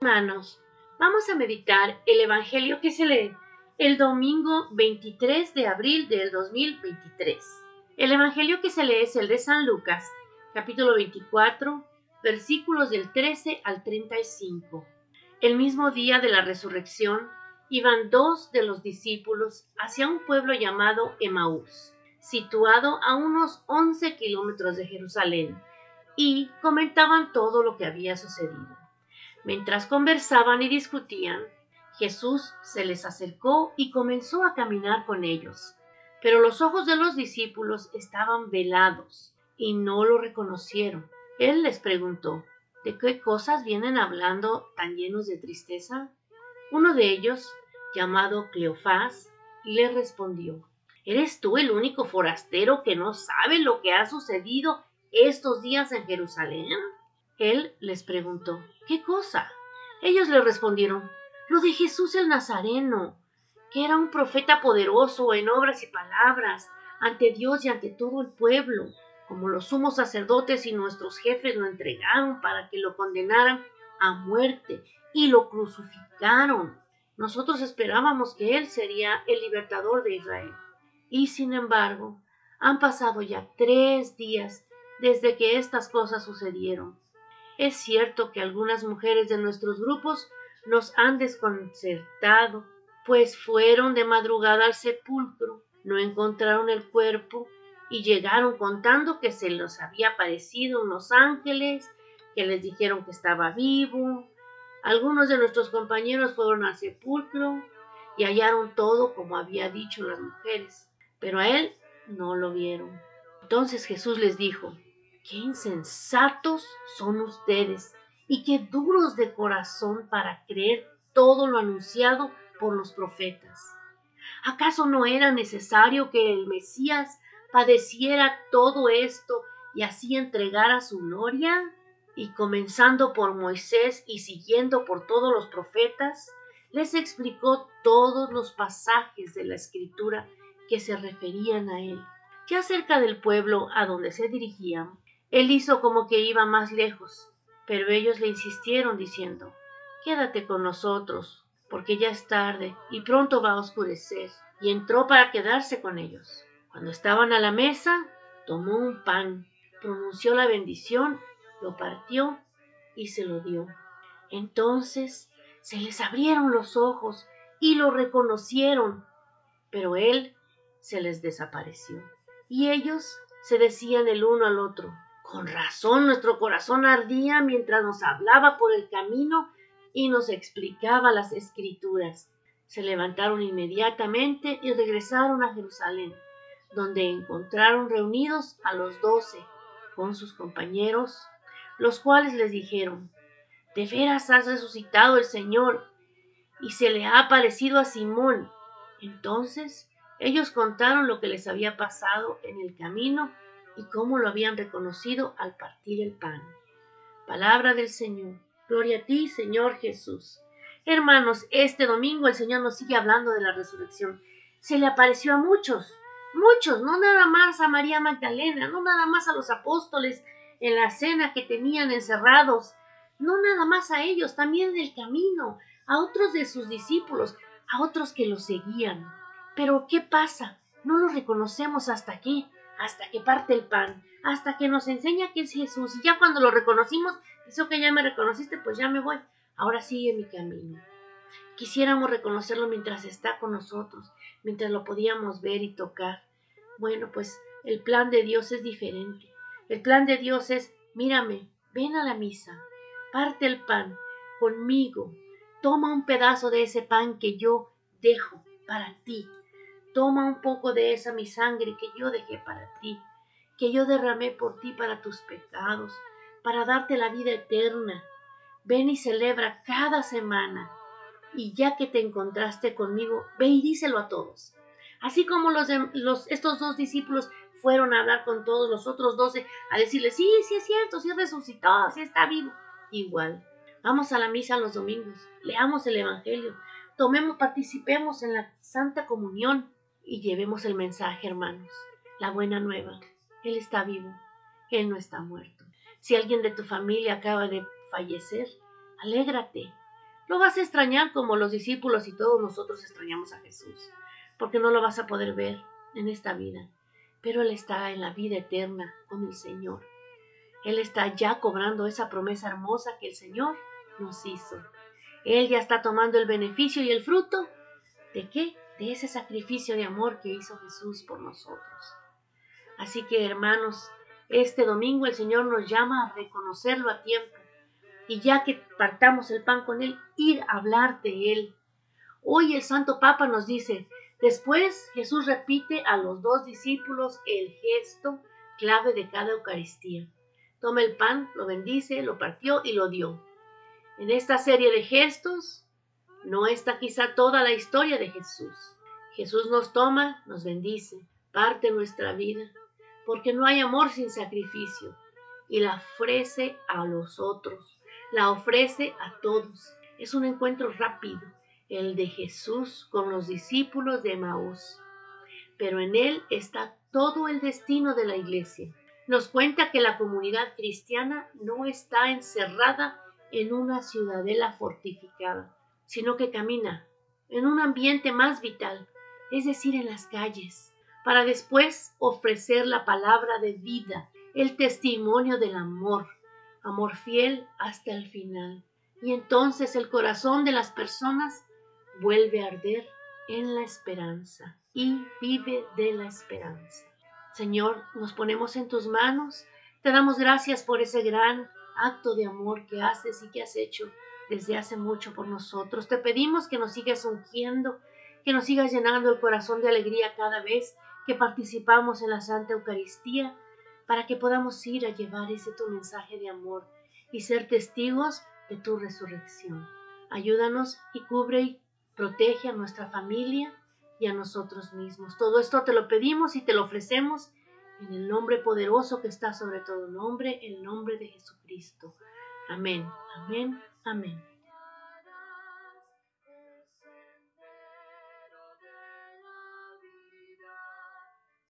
Hermanos, vamos a meditar el Evangelio que se lee el domingo 23 de abril del 2023. El Evangelio que se lee es el de San Lucas, capítulo 24, versículos del 13 al 35. El mismo día de la resurrección, iban dos de los discípulos hacia un pueblo llamado Emaús, situado a unos 11 kilómetros de Jerusalén, y comentaban todo lo que había sucedido. Mientras conversaban y discutían, Jesús se les acercó y comenzó a caminar con ellos. Pero los ojos de los discípulos estaban velados y no lo reconocieron. Él les preguntó, ¿de qué cosas vienen hablando tan llenos de tristeza? Uno de ellos, llamado Cleofás, le respondió, ¿Eres tú el único forastero que no sabe lo que ha sucedido estos días en Jerusalén? Él les preguntó, ¿qué cosa? Ellos le respondieron, lo de Jesús el Nazareno, que era un profeta poderoso en obras y palabras, ante Dios y ante todo el pueblo, como los sumos sacerdotes y nuestros jefes lo entregaron para que lo condenaran a muerte y lo crucificaron. Nosotros esperábamos que Él sería el libertador de Israel. Y sin embargo, han pasado ya tres días desde que estas cosas sucedieron. Es cierto que algunas mujeres de nuestros grupos nos han desconcertado, pues fueron de madrugada al sepulcro, no encontraron el cuerpo y llegaron contando que se les había aparecido unos ángeles, que les dijeron que estaba vivo. Algunos de nuestros compañeros fueron al sepulcro y hallaron todo como había dicho las mujeres, pero a él no lo vieron. Entonces Jesús les dijo, qué insensatos son ustedes y qué duros de corazón para creer todo lo anunciado por los profetas. ¿Acaso no era necesario que el Mesías padeciera todo esto y así entregara su gloria? Y comenzando por Moisés y siguiendo por todos los profetas, les explicó todos los pasajes de la escritura que se referían a él. Ya cerca del pueblo a donde se dirigían, él hizo como que iba más lejos, pero ellos le insistieron diciendo, Quédate con nosotros, porque ya es tarde y pronto va a oscurecer. Y entró para quedarse con ellos. Cuando estaban a la mesa, tomó un pan, pronunció la bendición, lo partió y se lo dio. Entonces se les abrieron los ojos y lo reconocieron, pero él se les desapareció. Y ellos se decían el uno al otro, con razón nuestro corazón ardía mientras nos hablaba por el camino y nos explicaba las escrituras. Se levantaron inmediatamente y regresaron a Jerusalén, donde encontraron reunidos a los doce con sus compañeros, los cuales les dijeron, De veras has resucitado el Señor, y se le ha aparecido a Simón. Entonces ellos contaron lo que les había pasado en el camino y cómo lo habían reconocido al partir el pan. Palabra del Señor. Gloria a ti, Señor Jesús. Hermanos, este domingo el Señor nos sigue hablando de la resurrección. Se le apareció a muchos, muchos, no nada más a María Magdalena, no nada más a los apóstoles en la cena que tenían encerrados, no nada más a ellos, también en el camino, a otros de sus discípulos, a otros que los seguían. Pero ¿qué pasa? No los reconocemos hasta aquí hasta que parte el pan, hasta que nos enseña que es Jesús. Y ya cuando lo reconocimos, eso que ya me reconociste, pues ya me voy. Ahora sigue mi camino. Quisiéramos reconocerlo mientras está con nosotros, mientras lo podíamos ver y tocar. Bueno, pues el plan de Dios es diferente. El plan de Dios es, mírame, ven a la misa, parte el pan conmigo, toma un pedazo de ese pan que yo dejo para ti, Toma un poco de esa mi sangre que yo dejé para ti, que yo derramé por ti para tus pecados, para darte la vida eterna. Ven y celebra cada semana. Y ya que te encontraste conmigo, ve y díselo a todos. Así como los, estos dos discípulos fueron a hablar con todos los otros doce, a decirles, sí, sí es cierto, sí resucitó, sí está vivo. Igual, vamos a la misa los domingos, leamos el Evangelio, tomemos, participemos en la Santa Comunión, y llevemos el mensaje, hermanos, la buena nueva. Él está vivo, Él no está muerto. Si alguien de tu familia acaba de fallecer, alégrate, Lo vas a extrañar como los discípulos y todos nosotros extrañamos a Jesús, porque no lo vas a poder ver en esta vida, pero Él está en la vida eterna con el Señor. Él está ya cobrando esa promesa hermosa que el Señor nos hizo. Él ya está tomando el beneficio y el fruto de qué? De ese sacrificio de amor que hizo Jesús por nosotros. Así que hermanos, este domingo el Señor nos llama a reconocerlo a tiempo y ya que partamos el pan con Él, ir a hablar de Él. Hoy el Santo Papa nos dice, después Jesús repite a los dos discípulos el gesto clave de cada Eucaristía. Toma el pan, lo bendice, lo partió y lo dio. En esta serie de gestos no está quizá toda la historia de Jesús. Jesús nos toma, nos bendice, parte nuestra vida, porque no hay amor sin sacrificio, y la ofrece a los otros, la ofrece a todos. Es un encuentro rápido, el de Jesús con los discípulos de Maús. Pero en él está todo el destino de la iglesia. Nos cuenta que la comunidad cristiana no está encerrada en una ciudadela fortificada, sino que camina en un ambiente más vital, es decir, en las calles, para después ofrecer la palabra de vida, el testimonio del amor, amor fiel hasta el final. Y entonces el corazón de las personas vuelve a arder en la esperanza y vive de la esperanza. Señor, nos ponemos en tus manos, te damos gracias por ese gran acto de amor que haces y que has hecho desde hace mucho por nosotros. Te pedimos que nos sigas ungiendo, que nos sigas llenando el corazón de alegría cada vez que participamos en la Santa Eucaristía, para que podamos ir a llevar ese tu mensaje de amor y ser testigos de tu resurrección. Ayúdanos y cubre y protege a nuestra familia y a nosotros mismos. Todo esto te lo pedimos y te lo ofrecemos en el nombre poderoso que está sobre todo nombre, el nombre de Jesucristo. Amén, amén, amén.